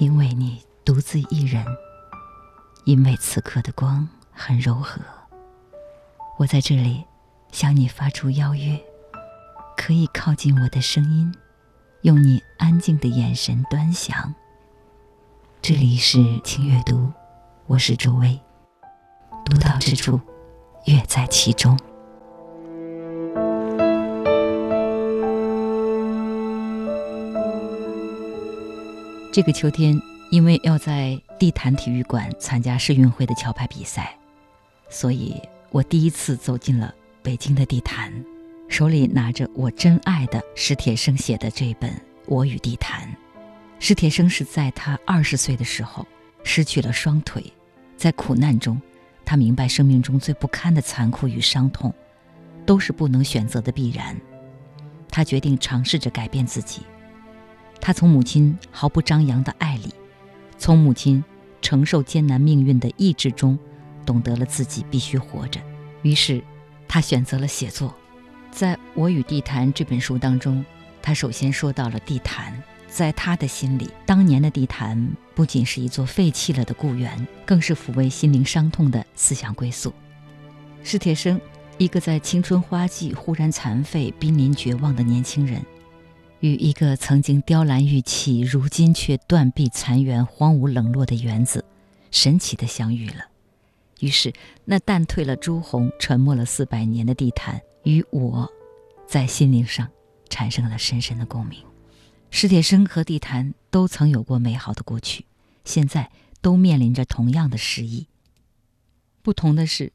因为你独自一人，因为此刻的光很柔和，我在这里向你发出邀约，可以靠近我的声音，用你安静的眼神端详。这里是轻阅读，我是周薇，独到之处，乐在其中。这个秋天，因为要在地坛体育馆参加世运会的桥牌比赛，所以我第一次走进了北京的地坛，手里拿着我真爱的史铁生写的这本《我与地坛》。史铁生是在他二十岁的时候失去了双腿，在苦难中，他明白生命中最不堪的残酷与伤痛，都是不能选择的必然。他决定尝试着改变自己。他从母亲毫不张扬的爱里，从母亲承受艰难命运的意志中，懂得了自己必须活着。于是，他选择了写作。在我与地坛这本书当中，他首先说到了地坛。在他的心里，当年的地坛不仅是一座废弃了的故园，更是抚慰心灵伤痛的思想归宿。史铁生，一个在青春花季忽然残废、濒临绝望的年轻人。与一个曾经雕栏玉砌，如今却断壁残垣、荒芜冷落的园子，神奇的相遇了。于是，那淡褪了朱红、沉默了四百年的地毯，与我，在心灵上产生了深深的共鸣。史铁生和地坛都曾有过美好的过去，现在都面临着同样的失意。不同的是，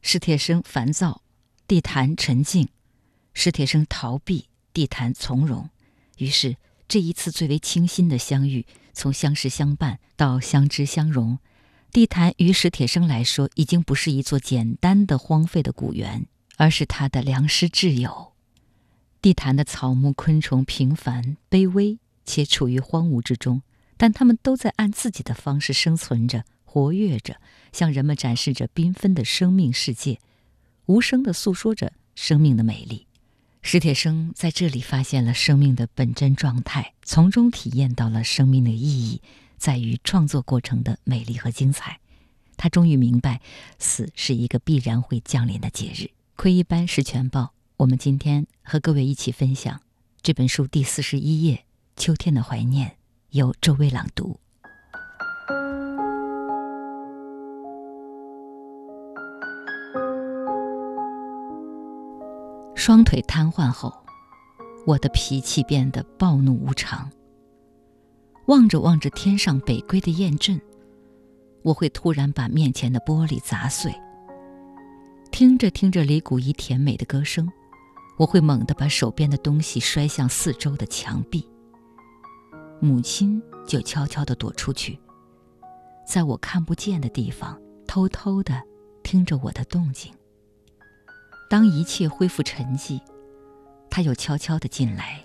史铁生烦躁，地坛沉静；史铁生逃避，地坛从容。于是，这一次最为清新的相遇，从相识相伴到相知相融，地坛于史铁生来说，已经不是一座简单的荒废的古园，而是他的良师挚友。地坛的草木昆虫平凡卑微，且处于荒芜之中，但他们都在按自己的方式生存着、活跃着，向人们展示着缤纷的生命世界，无声地诉说着生命的美丽。史铁生在这里发现了生命的本真状态，从中体验到了生命的意义在于创作过程的美丽和精彩。他终于明白，死是一个必然会降临的节日。窥一斑十全报，我们今天和各位一起分享这本书第四十一页《秋天的怀念》，由周薇朗读。双腿瘫痪后，我的脾气变得暴怒无常。望着望着天上北归的雁阵，我会突然把面前的玻璃砸碎。听着听着李谷一甜美的歌声，我会猛地把手边的东西摔向四周的墙壁。母亲就悄悄地躲出去，在我看不见的地方，偷偷地听着我的动静。当一切恢复沉寂，他又悄悄地进来，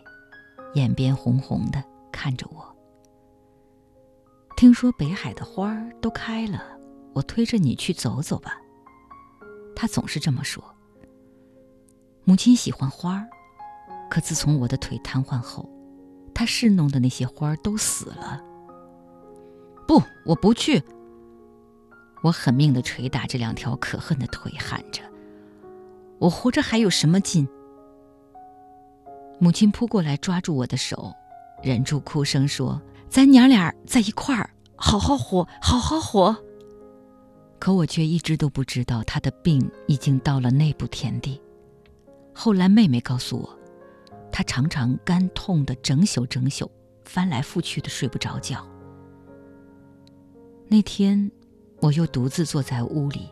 眼边红红的看着我。听说北海的花儿都开了，我推着你去走走吧。他总是这么说。母亲喜欢花儿，可自从我的腿瘫痪后，她侍弄的那些花儿都死了。不，我不去。我狠命地捶打这两条可恨的腿，喊着。我活着还有什么劲？母亲扑过来抓住我的手，忍住哭声说：“咱娘俩在一块儿，好好活，好好活。”可我却一直都不知道她的病已经到了那步田地。后来妹妹告诉我，她常常肝痛的整宿整宿，翻来覆去的睡不着觉。那天，我又独自坐在屋里。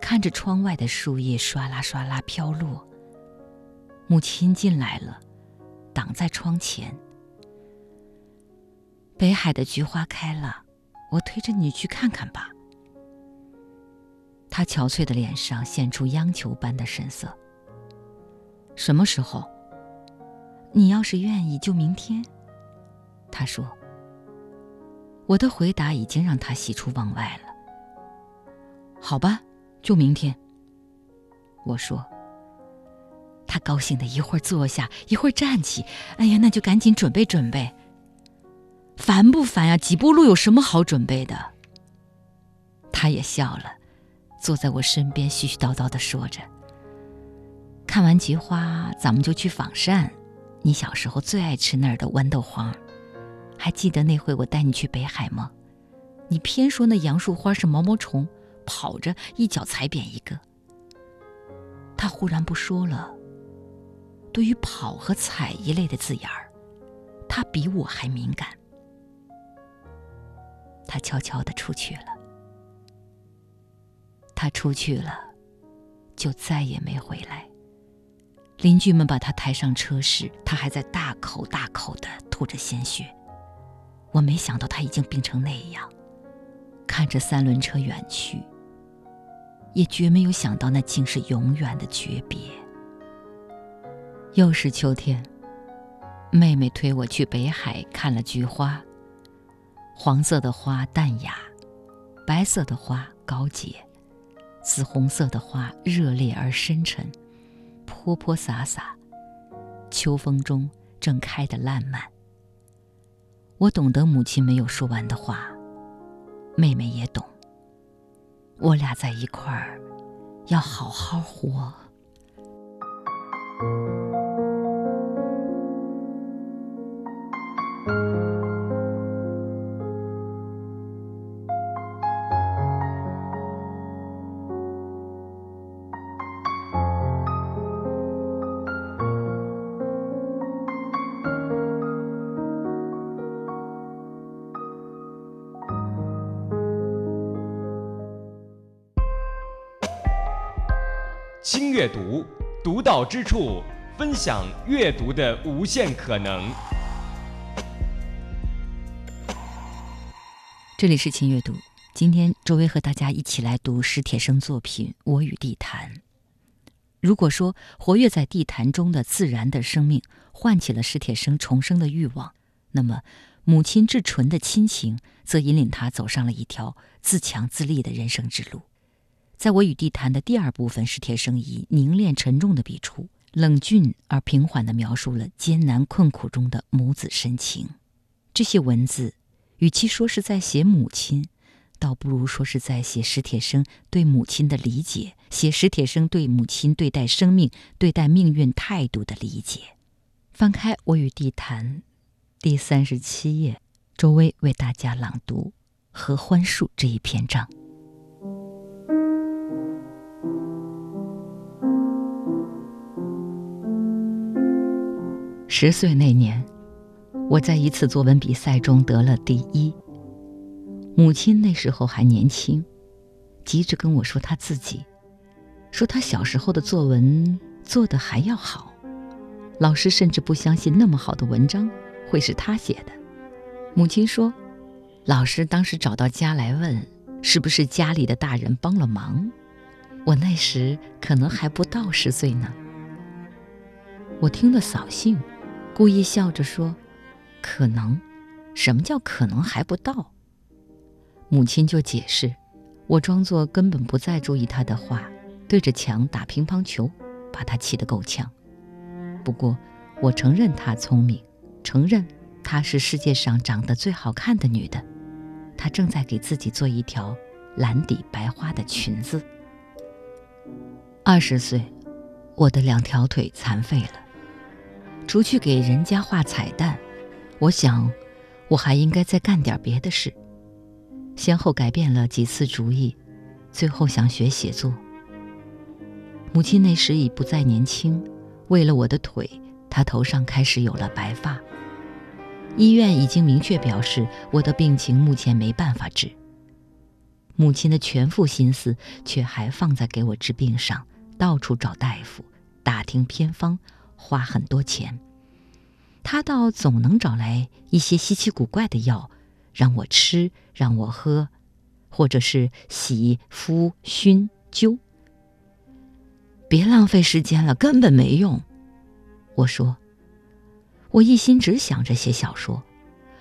看着窗外的树叶唰啦唰啦飘落，母亲进来了，挡在窗前。北海的菊花开了，我推着你去看看吧。他憔悴的脸上现出央求般的神色。什么时候？你要是愿意，就明天。他说。我的回答已经让他喜出望外了。好吧。就明天。我说。他高兴的一会儿坐下，一会儿站起。哎呀，那就赶紧准备准备。烦不烦呀？几步路有什么好准备的？他也笑了，坐在我身边絮絮叨叨的说着：“看完菊花，咱们就去仿膳。你小时候最爱吃那儿的豌豆黄，还记得那回我带你去北海吗？你偏说那杨树花是毛毛虫，跑着一脚踩扁一个。”他忽然不说了。对于“跑”和“踩”一类的字眼儿，他比我还敏感。他悄悄的出去了。他出去了，就再也没回来。邻居们把他抬上车时，他还在大口大口的吐着鲜血。我没想到他已经病成那样。看着三轮车远去，也绝没有想到那竟是永远的诀别。又是秋天，妹妹推我去北海看了菊花。黄色的花淡雅，白色的花高洁，紫红色的花热烈而深沉，泼泼洒洒，秋风中正开得烂漫。我懂得母亲没有说完的话，妹妹也懂。我俩在一块儿，要好好活。阅读，独到之处，分享阅读的无限可能。这里是轻阅读，今天周薇和大家一起来读史铁生作品《我与地坛》。如果说活跃在地坛中的自然的生命唤起了史铁生重生的欲望，那么母亲至纯的亲情则引领他走上了一条自强自立的人生之路。在我与地坛的第二部分，史铁生以凝练沉重的笔触，冷峻而平缓地描述了艰难困苦中的母子深情。这些文字，与其说是在写母亲，倒不如说是在写史铁生对母亲的理解，写史铁生对母亲对待生命、对待命运态度的理解。翻开《我与地坛》第三十七页，周薇为大家朗读《合欢树》这一篇章。十岁那年，我在一次作文比赛中得了第一。母亲那时候还年轻，急着跟我说她自己，说她小时候的作文做得还要好。老师甚至不相信那么好的文章会是她写的。母亲说，老师当时找到家来问，是不是家里的大人帮了忙。我那时可能还不到十岁呢。我听了扫兴。故意笑着说：“可能，什么叫可能还不到？”母亲就解释，我装作根本不再注意他的话，对着墙打乒乓球，把他气得够呛。不过，我承认她聪明，承认她是世界上长得最好看的女的。她正在给自己做一条蓝底白花的裙子。二十岁，我的两条腿残废了。除去给人家画彩蛋，我想，我还应该再干点别的事。先后改变了几次主意，最后想学写作。母亲那时已不再年轻，为了我的腿，她头上开始有了白发。医院已经明确表示，我的病情目前没办法治。母亲的全副心思却还放在给我治病上，到处找大夫，打听偏方。花很多钱，他倒总能找来一些稀奇古怪的药，让我吃，让我喝，或者是洗、敷、熏、灸。别浪费时间了，根本没用。我说，我一心只想着写小说，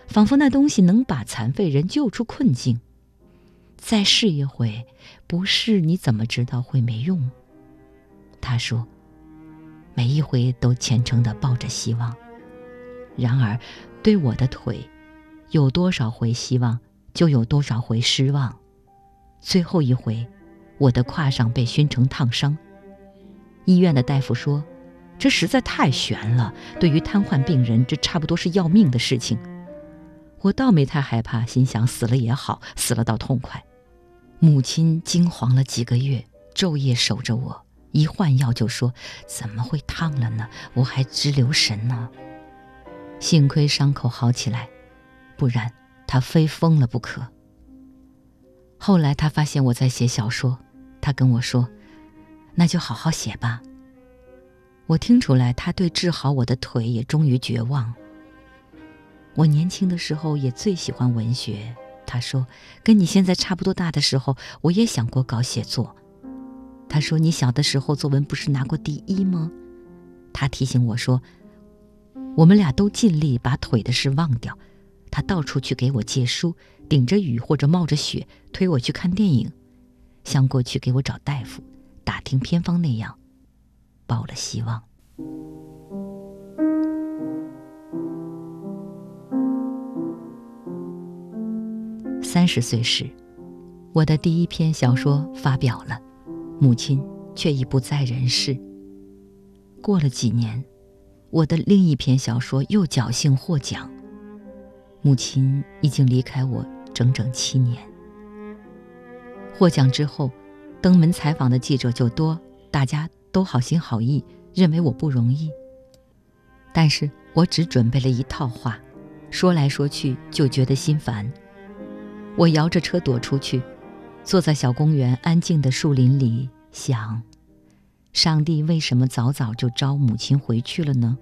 仿佛那东西能把残废人救出困境。再试一回，不试你怎么知道会没用？他说。每一回都虔诚地抱着希望，然而，对我的腿，有多少回希望，就有多少回失望。最后一回，我的胯上被熏成烫伤。医院的大夫说，这实在太悬了。对于瘫痪病人，这差不多是要命的事情。我倒没太害怕，心想死了也好，死了倒痛快。母亲惊惶了几个月，昼夜守着我，一换药就说：“怎么会烫了呢？我还直留神呢。”幸亏伤口好起来，不然他非疯了不可。后来他发现我在写小说，他跟我说：“那就好好写吧。”我听出来，他对治好我的腿也终于绝望。我年轻的时候也最喜欢文学，他说：“跟你现在差不多大的时候，我也想过搞写作。”他说：“你小的时候作文不是拿过第一吗？”他提醒我说。我们俩都尽力把腿的事忘掉，他到处去给我借书，顶着雨或者冒着雪推我去看电影，像过去给我找大夫、打听偏方那样，抱了希望。三十岁时，我的第一篇小说发表了，母亲却已不在人世。过了几年。我的另一篇小说又侥幸获奖。母亲已经离开我整整七年。获奖之后，登门采访的记者就多，大家都好心好意，认为我不容易。但是我只准备了一套话，说来说去就觉得心烦。我摇着车躲出去，坐在小公园安静的树林里想。上帝为什么早早就招母亲回去了呢？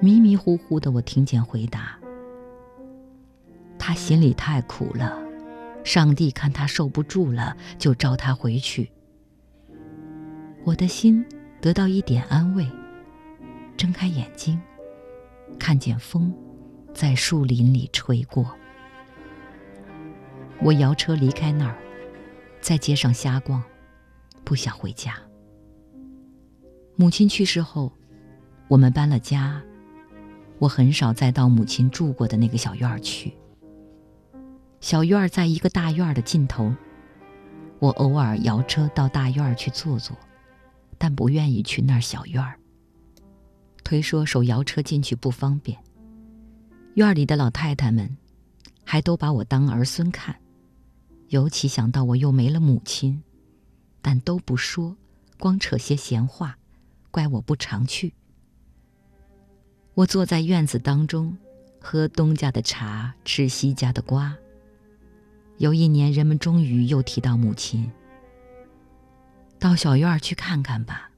迷迷糊糊的，我听见回答：“他心里太苦了，上帝看他受不住了，就招他回去。”我的心得到一点安慰，睁开眼睛，看见风在树林里吹过。我摇车离开那儿，在街上瞎逛，不想回家。母亲去世后，我们搬了家。我很少再到母亲住过的那个小院儿去。小院儿在一个大院儿的尽头。我偶尔摇车到大院儿去坐坐，但不愿意去那儿小院儿。推说手摇车进去不方便。院里的老太太们，还都把我当儿孙看。尤其想到我又没了母亲，但都不说，光扯些闲话。怪我不常去。我坐在院子当中，喝东家的茶，吃西家的瓜。有一年，人们终于又提到母亲。到小院去看看吧，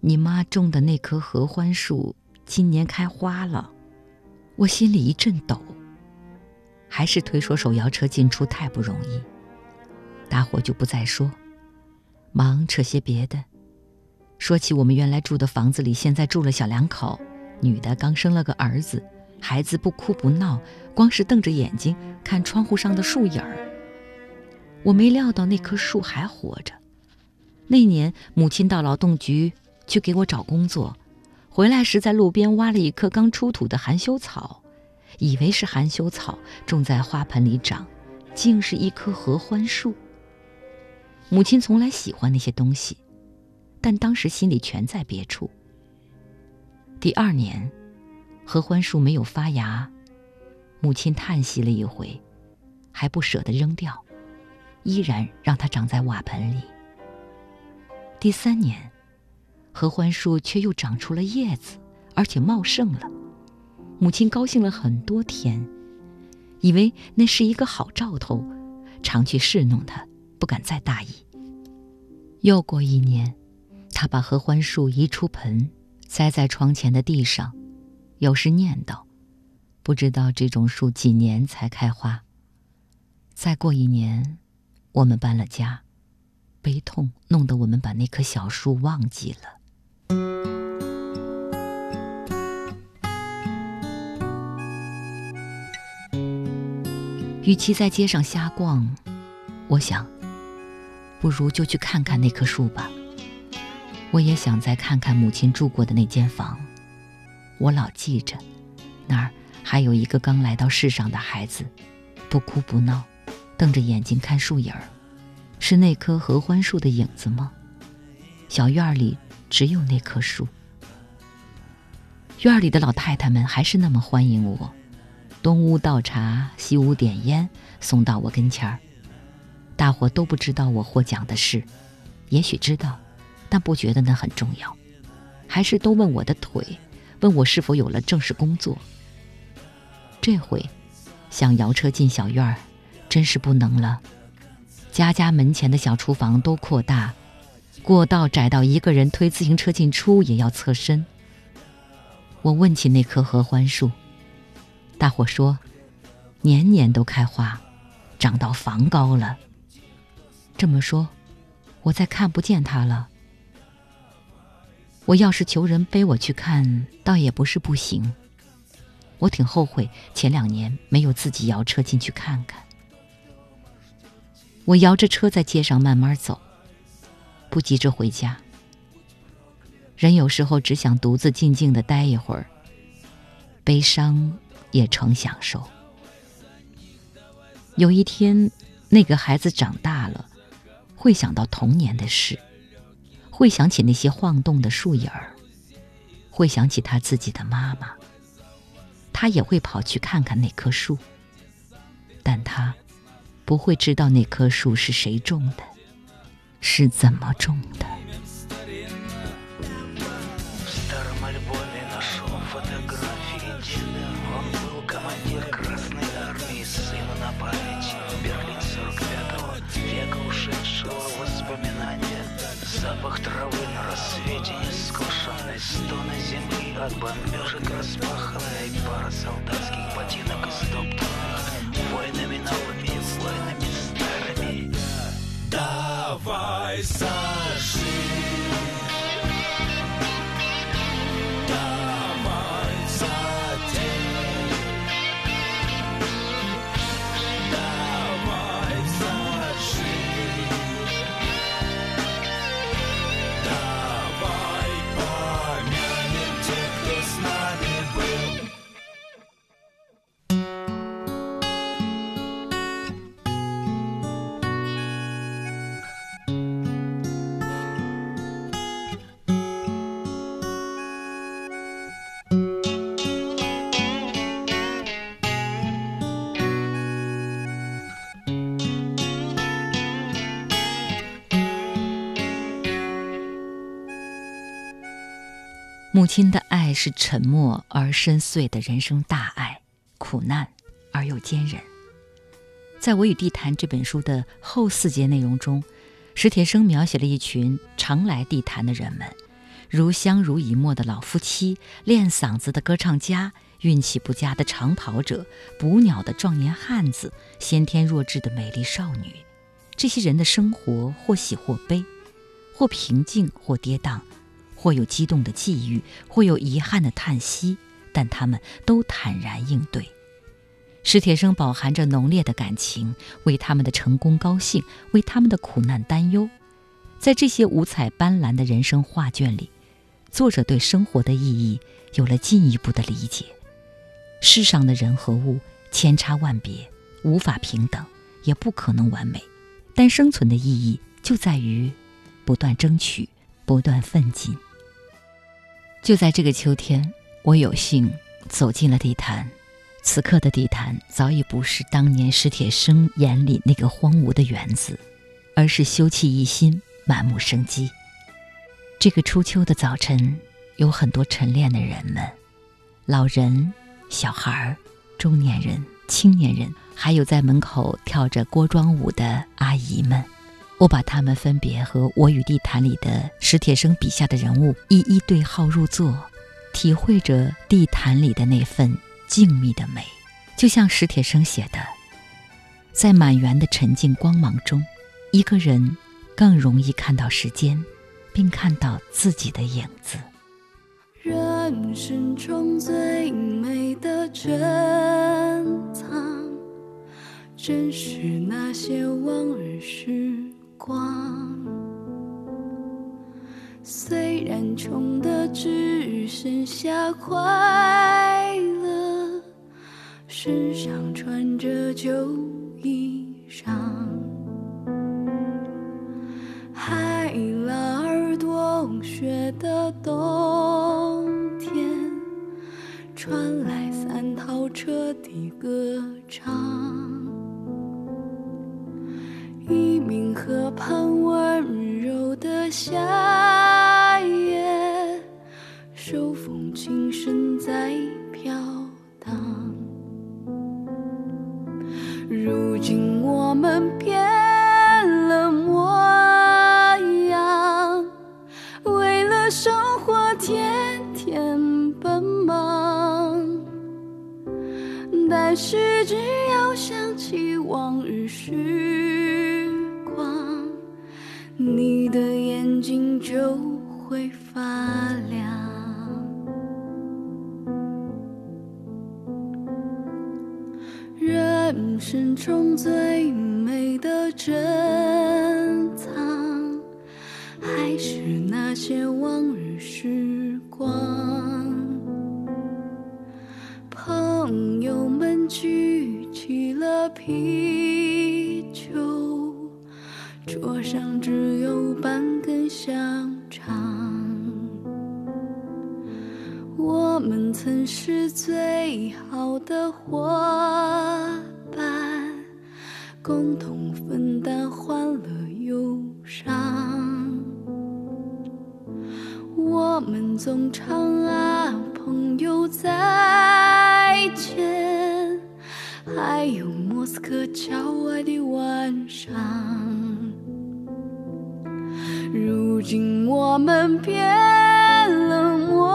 你妈种的那棵合欢树今年开花了。我心里一阵抖。还是推说手摇车进出太不容易，大伙就不再说，忙扯些别的。说起我们原来住的房子里，现在住了小两口，女的刚生了个儿子，孩子不哭不闹，光是瞪着眼睛看窗户上的树影儿。我没料到那棵树还活着。那年母亲到劳动局去给我找工作，回来时在路边挖了一棵刚出土的含羞草，以为是含羞草种在花盆里长，竟是一棵合欢树。母亲从来喜欢那些东西。但当时心里全在别处。第二年，合欢树没有发芽，母亲叹息了一回，还不舍得扔掉，依然让它长在瓦盆里。第三年，合欢树却又长出了叶子，而且茂盛了，母亲高兴了很多天，以为那是一个好兆头，常去侍弄它，不敢再大意。又过一年。他把合欢树移出盆，栽在窗前的地上，有时念叨：“不知道这种树几年才开花。”再过一年，我们搬了家，悲痛弄得我们把那棵小树忘记了。与其在街上瞎逛，我想，不如就去看看那棵树吧。我也想再看看母亲住过的那间房，我老记着，那儿还有一个刚来到世上的孩子，不哭不闹，瞪着眼睛看树影儿，是那棵合欢树的影子吗？小院里只有那棵树。院里的老太太们还是那么欢迎我，东屋倒茶，西屋点烟，送到我跟前儿。大伙都不知道我获奖的事，也许知道，但不觉得那很重要，还是都问我的腿，问我是否有了正式工作。这回想摇车进小院儿，真是不能了。家家门前的小厨房都扩大，过道窄到一个人推自行车进出也要侧身。我问起那棵合欢树，大伙说，年年都开花，长到房高了。这么说，我再看不见它了。我要是求人背我去看，倒也不是不行。我挺后悔前两年没有自己摇车进去看看。我摇着车在街上慢慢走，不急着回家。人有时候只想独自静静的待一会儿，悲伤也成享受。有一天，那个孩子长大了，会想到童年的事，会想起那些晃动的树影儿，会想起他自己的妈妈。他也会跑去看看那棵树，但他不会知道那棵树是谁种的，是怎么种的。Запах травы на рассвете Нескошенной стоны земли От бомбежек распаханной Пара солдатских ботинок истоптанных Войнами новыми, войнами старыми. Давай сожги 母亲的爱是沉默而深邃的人生大爱，苦难而又坚韧。在我与地坛这本书的后四节内容中，史铁生描写了一群常来地坛的人们，如相濡以沫的老夫妻、练嗓子的歌唱家、运气不佳的长跑者、捕鸟的壮年汉子、先天弱智的美丽少女。这些人的生活或喜或悲，或平静或跌宕。或有激动的际遇，或有遗憾的叹息，但他们都坦然应对。史铁生饱含着浓烈的感情，为他们的成功高兴，为他们的苦难担忧。在这些五彩斑斓的人生画卷里，作者对生活的意义有了进一步的理解。世上的人和物千差万别，无法平等，也不可能完美，但生存的意义就在于不断争取，不断奋进。就在这个秋天，我有幸走进了地坛。此刻的地坛早已不是当年史铁生眼里那个荒芜的园子，而是休憩一新，满目生机。这个初秋的早晨，有很多晨练的人们，老人、小孩、中年人、青年人，还有在门口跳着锅庄舞的阿姨们。我把他们分别和《我与地坛》里的史铁生笔下的人物一一对号入座，体会着地坛里的那份静谧的美。就像史铁生写的，在满园的沉静光芒中，一个人更容易看到时间，并看到自己的影子。人生中最美的珍藏，正是那些往日时。光，虽然穷的只剩下快乐，身上穿着旧衣裳，海拉尔冬雪的冬天，传来三套车的歌唱。盼温柔的夏夜，手风琴声在就会发亮。人生中最美的珍藏，还是那些往日时光。朋友们举起了啤酒，桌上只有半根香肠。我们曾是最好的伙伴，共同分担欢乐忧伤。我们总唱啊，朋友再见，还有莫斯科郊外的晚上。如今我们变了模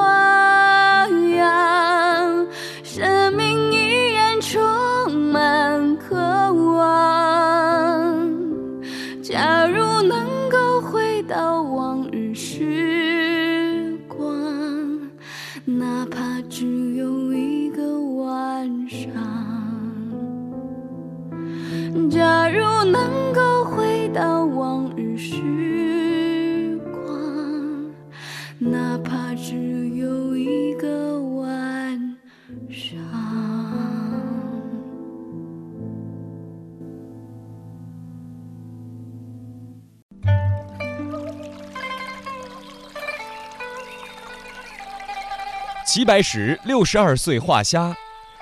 齐白石六十二岁画虾，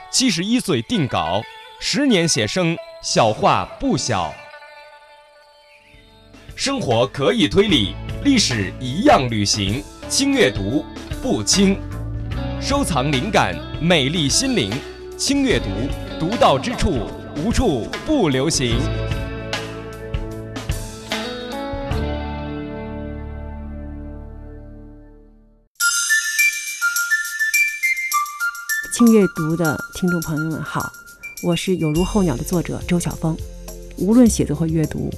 七十一岁定稿，十年写生，小画不小。生活可以推理，历史一样旅行。轻阅读，不轻。收藏灵感，美丽心灵。轻阅读，独到之处，无处不流行。读的听众朋友们好，我是有如候鸟的作者周晓峰。无论写作或阅读，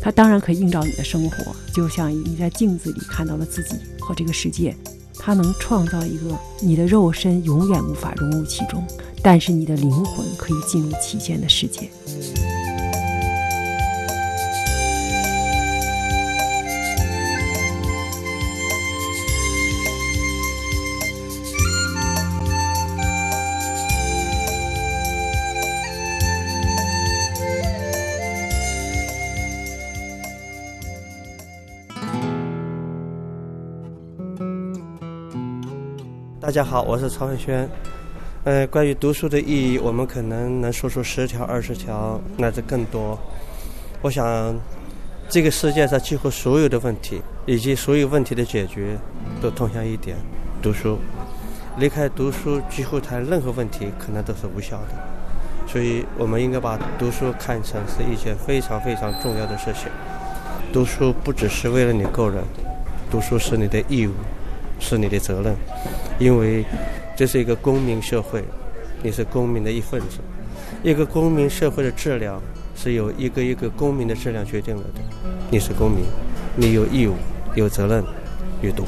它当然可以映照你的生活，就像你在镜子里看到了自己和这个世界。它能创造一个你的肉身永远无法融入其中，但是你的灵魂可以进入其间的世界。大家好，我是曹文轩。呃，关于读书的意义，我们可能能说出十条、二十条，乃至更多。我想，这个世界上几乎所有的问题，以及所有问题的解决，都通向一点：读书。离开读书，几乎谈任何问题可能都是无效的。所以，我们应该把读书看成是一件非常非常重要的事情。读书不只是为了你个人，读书是你的义务。是你的责任，因为这是一个公民社会，你是公民的一份子。一个公民社会的质量是由一个一个公民的质量决定了的。你是公民，你有义务、有责任阅读。